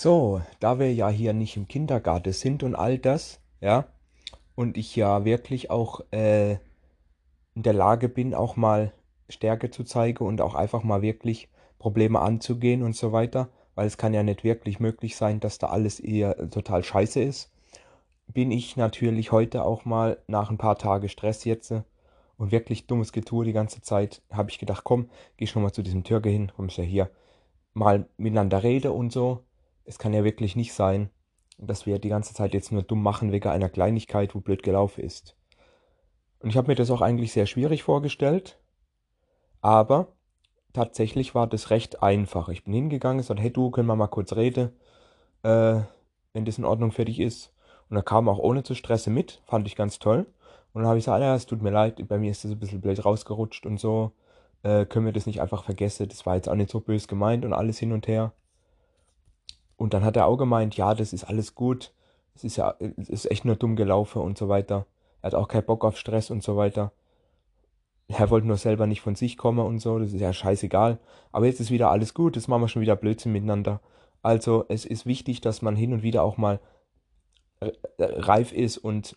So, da wir ja hier nicht im Kindergarten sind und all das, ja, und ich ja wirklich auch äh, in der Lage bin, auch mal Stärke zu zeigen und auch einfach mal wirklich Probleme anzugehen und so weiter, weil es kann ja nicht wirklich möglich sein, dass da alles eher total scheiße ist, bin ich natürlich heute auch mal nach ein paar Tagen Stress jetzt und wirklich dummes Getue die ganze Zeit, habe ich gedacht, komm, geh schon mal zu diesem Türke hin, kommst ja hier, mal miteinander rede und so, es kann ja wirklich nicht sein, dass wir die ganze Zeit jetzt nur dumm machen wegen einer Kleinigkeit, wo blöd gelaufen ist. Und ich habe mir das auch eigentlich sehr schwierig vorgestellt, aber tatsächlich war das recht einfach. Ich bin hingegangen, sagte, hey du, können wir mal kurz reden, äh, wenn das in Ordnung für dich ist. Und er kam auch ohne zu stressen mit, fand ich ganz toll. Und dann habe ich gesagt, ja, es tut mir leid, bei mir ist das ein bisschen blöd rausgerutscht und so. Äh, können wir das nicht einfach vergessen? Das war jetzt auch nicht so böse gemeint und alles hin und her. Und dann hat er auch gemeint, ja, das ist alles gut. Es ist ja, es ist echt nur dumm gelaufen und so weiter. Er hat auch keinen Bock auf Stress und so weiter. Er wollte nur selber nicht von sich kommen und so, das ist ja scheißegal. Aber jetzt ist wieder alles gut, jetzt machen wir schon wieder Blödsinn miteinander. Also es ist wichtig, dass man hin und wieder auch mal äh, reif ist und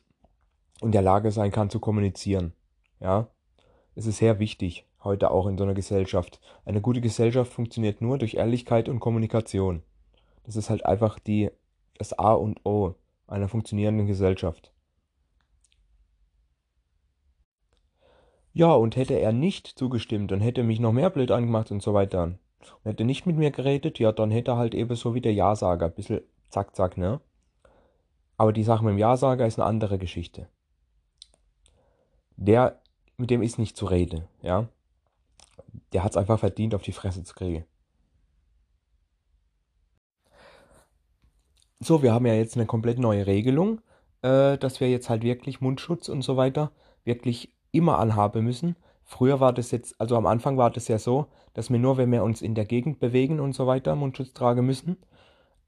in der Lage sein kann zu kommunizieren. Ja, es ist sehr wichtig, heute auch in so einer Gesellschaft. Eine gute Gesellschaft funktioniert nur durch Ehrlichkeit und Kommunikation. Das ist halt einfach die, das A und O einer funktionierenden Gesellschaft. Ja, und hätte er nicht zugestimmt und hätte mich noch mehr blöd angemacht und so weiter und hätte nicht mit mir geredet, ja, dann hätte er halt eben so wie der Ja-Sager, bisschen zack, zack, ne? Aber die Sache mit dem Ja-Sager ist eine andere Geschichte. Der, mit dem ist nicht zu reden, ja? Der hat es einfach verdient, auf die Fresse zu kriegen. So, wir haben ja jetzt eine komplett neue Regelung, äh, dass wir jetzt halt wirklich Mundschutz und so weiter wirklich immer anhaben müssen. Früher war das jetzt, also am Anfang war das ja so, dass wir nur, wenn wir uns in der Gegend bewegen und so weiter, Mundschutz tragen müssen.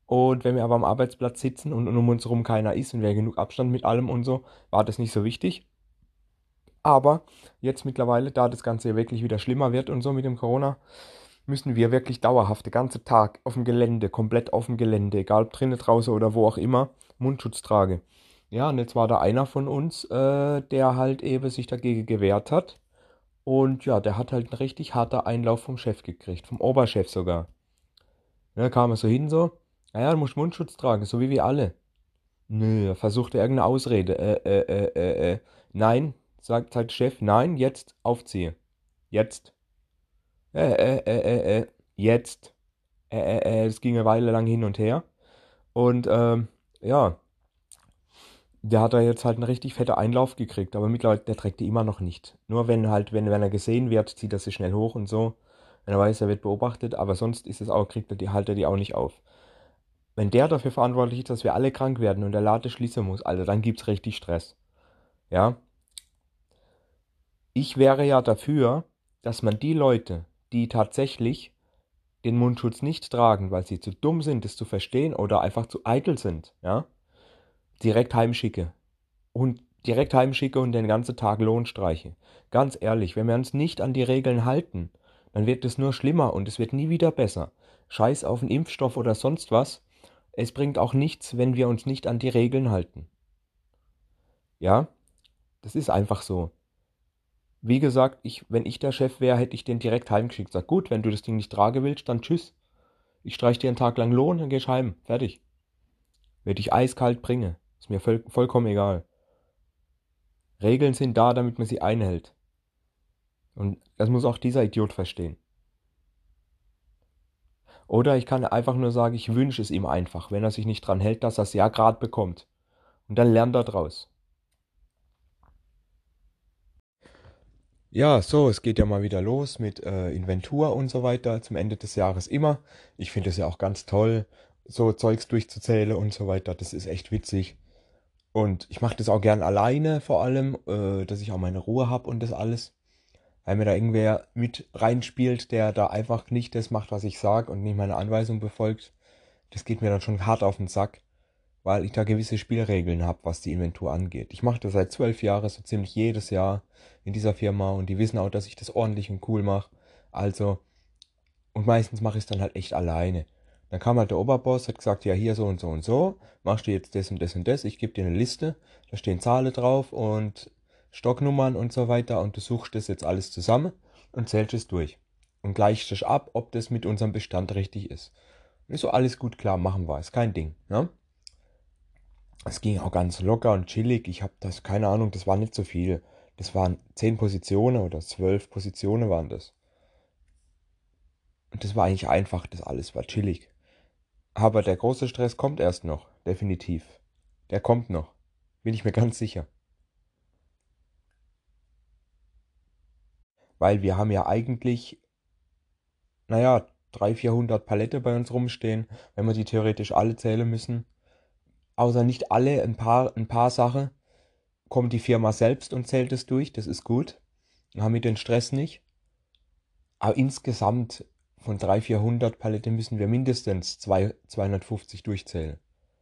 Und wenn wir aber am Arbeitsplatz sitzen und um uns herum keiner ist und wir genug Abstand mit allem und so, war das nicht so wichtig. Aber jetzt mittlerweile, da das Ganze wirklich wieder schlimmer wird und so mit dem Corona, müssen wir wirklich dauerhaft, den ganzen Tag auf dem Gelände, komplett auf dem Gelände, egal ob drinnen, draußen oder wo auch immer, Mundschutz trage. Ja, und jetzt war da einer von uns, äh, der halt eben sich dagegen gewehrt hat. Und ja, der hat halt einen richtig harter Einlauf vom Chef gekriegt, vom Oberchef sogar. Ja, kam er so hin so, naja, du musst Mundschutz tragen, so wie wir alle. Nö, er versuchte irgendeine Ausrede. Äh, äh, äh, äh, äh. Nein, sagt, sagt der Chef, nein, jetzt aufziehe. Jetzt äh, äh, äh, äh, äh, jetzt. Äh, äh, äh, es ging eine Weile lang hin und her. Und, ähm, ja. Der hat da jetzt halt einen richtig fetten Einlauf gekriegt, aber mittlerweile, der trägt die immer noch nicht. Nur wenn halt, wenn, wenn er gesehen wird, zieht er sich schnell hoch und so. Wenn er weiß, er wird beobachtet, aber sonst ist es auch, kriegt er die, hält er die auch nicht auf. Wenn der dafür verantwortlich ist, dass wir alle krank werden und der Lade schließen muss, Alter, dann gibt's richtig Stress. Ja? Ich wäre ja dafür, dass man die Leute, die tatsächlich den Mundschutz nicht tragen, weil sie zu dumm sind, es zu verstehen oder einfach zu eitel sind, ja, direkt heimschicke. Und direkt heimschicke und den ganzen Tag Lohn streiche. Ganz ehrlich, wenn wir uns nicht an die Regeln halten, dann wird es nur schlimmer und es wird nie wieder besser. Scheiß auf einen Impfstoff oder sonst was. Es bringt auch nichts, wenn wir uns nicht an die Regeln halten. Ja, das ist einfach so. Wie gesagt, ich, wenn ich der Chef wäre, hätte ich den direkt heimgeschickt. Sag, gut, wenn du das Ding nicht tragen willst, dann tschüss. Ich streich dir einen Tag lang Lohn, dann gehst heim. Fertig. Werde ich eiskalt bringen. Ist mir voll, vollkommen egal. Regeln sind da, damit man sie einhält. Und das muss auch dieser Idiot verstehen. Oder ich kann einfach nur sagen, ich wünsche es ihm einfach, wenn er sich nicht dran hält, dass er es ja gerade bekommt. Und dann lernt er draus. Ja, so, es geht ja mal wieder los mit äh, Inventur und so weiter zum Ende des Jahres immer. Ich finde es ja auch ganz toll, so Zeugs durchzuzählen und so weiter. Das ist echt witzig. Und ich mache das auch gern alleine vor allem, äh, dass ich auch meine Ruhe habe und das alles. Weil mir da irgendwer mit reinspielt, der da einfach nicht das macht, was ich sage und nicht meine Anweisung befolgt. Das geht mir dann schon hart auf den Sack weil ich da gewisse Spielregeln habe, was die Inventur angeht. Ich mache das seit zwölf Jahren so ziemlich jedes Jahr in dieser Firma und die wissen auch, dass ich das ordentlich und cool mache. Also, und meistens mache ich es dann halt echt alleine. Dann kam halt der Oberboss, hat gesagt, ja hier so und so und so, machst du jetzt das und das und das, ich gebe dir eine Liste, da stehen Zahlen drauf und Stocknummern und so weiter und du suchst das jetzt alles zusammen und zählst es durch. Und gleichst es ab, ob das mit unserem Bestand richtig ist. Ist so alles gut klar, machen wir, ist kein Ding. Ne? Es ging auch ganz locker und chillig. Ich habe das, keine Ahnung, das war nicht so viel. Das waren zehn Positionen oder zwölf Positionen waren das. Und das war eigentlich einfach, das alles war chillig. Aber der große Stress kommt erst noch, definitiv. Der kommt noch, bin ich mir ganz sicher. Weil wir haben ja eigentlich, naja, 300, 400 Palette bei uns rumstehen, wenn wir die theoretisch alle zählen müssen. Außer nicht alle, ein paar, ein paar Sachen, kommt die Firma selbst und zählt es durch, das ist gut. Dann haben wir den Stress nicht. Aber insgesamt von 300, 400 Palette müssen wir mindestens 250 durchzählen.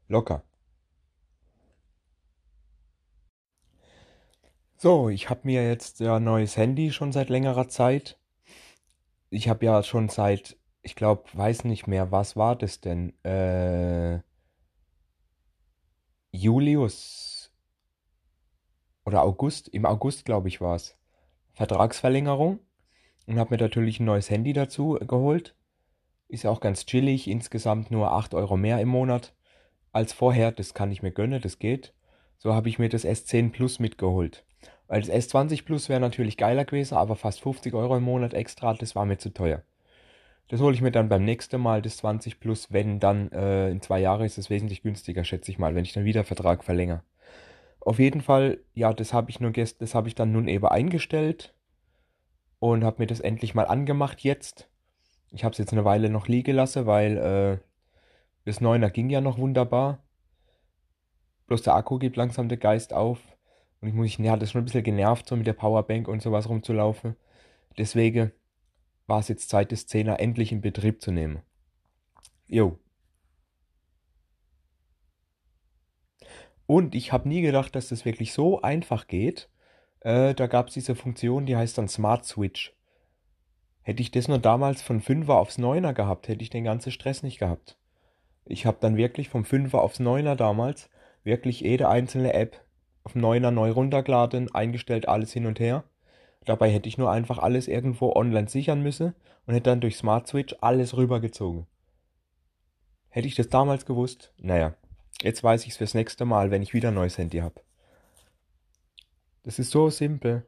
Locker. So, ich habe mir jetzt ja neues Handy schon seit längerer Zeit. Ich habe ja schon seit, ich glaube, weiß nicht mehr, was war das denn? Äh, Julius oder August, im August glaube ich war es. Vertragsverlängerung und habe mir natürlich ein neues Handy dazu geholt. Ist ja auch ganz chillig, insgesamt nur 8 Euro mehr im Monat als vorher. Das kann ich mir gönnen, das geht. So habe ich mir das S10 Plus mitgeholt. Weil das S20 Plus wäre natürlich geiler gewesen, aber fast 50 Euro im Monat extra, das war mir zu teuer. Das hole ich mir dann beim nächsten Mal, das 20 Plus, wenn dann äh, in zwei Jahren ist es wesentlich günstiger, schätze ich mal, wenn ich dann wieder Vertrag verlängere. Auf jeden Fall, ja, das habe ich nur gest das habe ich dann nun eben eingestellt und habe mir das endlich mal angemacht jetzt. Ich habe es jetzt eine Weile noch liegen lassen, weil äh, das 9er ging ja noch wunderbar. Bloß der Akku gibt langsam den Geist auf. Und ich muss, ich hat das schon ein bisschen genervt, so mit der Powerbank und sowas rumzulaufen. Deswegen war es jetzt Zeit, das 10er endlich in Betrieb zu nehmen. Jo. Und ich habe nie gedacht, dass das wirklich so einfach geht. Äh, da gab es diese Funktion, die heißt dann Smart Switch. Hätte ich das nur damals von 5er aufs 9er gehabt, hätte ich den ganzen Stress nicht gehabt. Ich habe dann wirklich vom 5er aufs 9er damals wirklich jede einzelne App auf 9er neu runtergeladen, eingestellt, alles hin und her. Dabei hätte ich nur einfach alles irgendwo online sichern müssen und hätte dann durch Smart Switch alles rübergezogen. Hätte ich das damals gewusst? Naja, jetzt weiß ich es fürs nächste Mal, wenn ich wieder ein neues Handy habe. Das ist so simpel.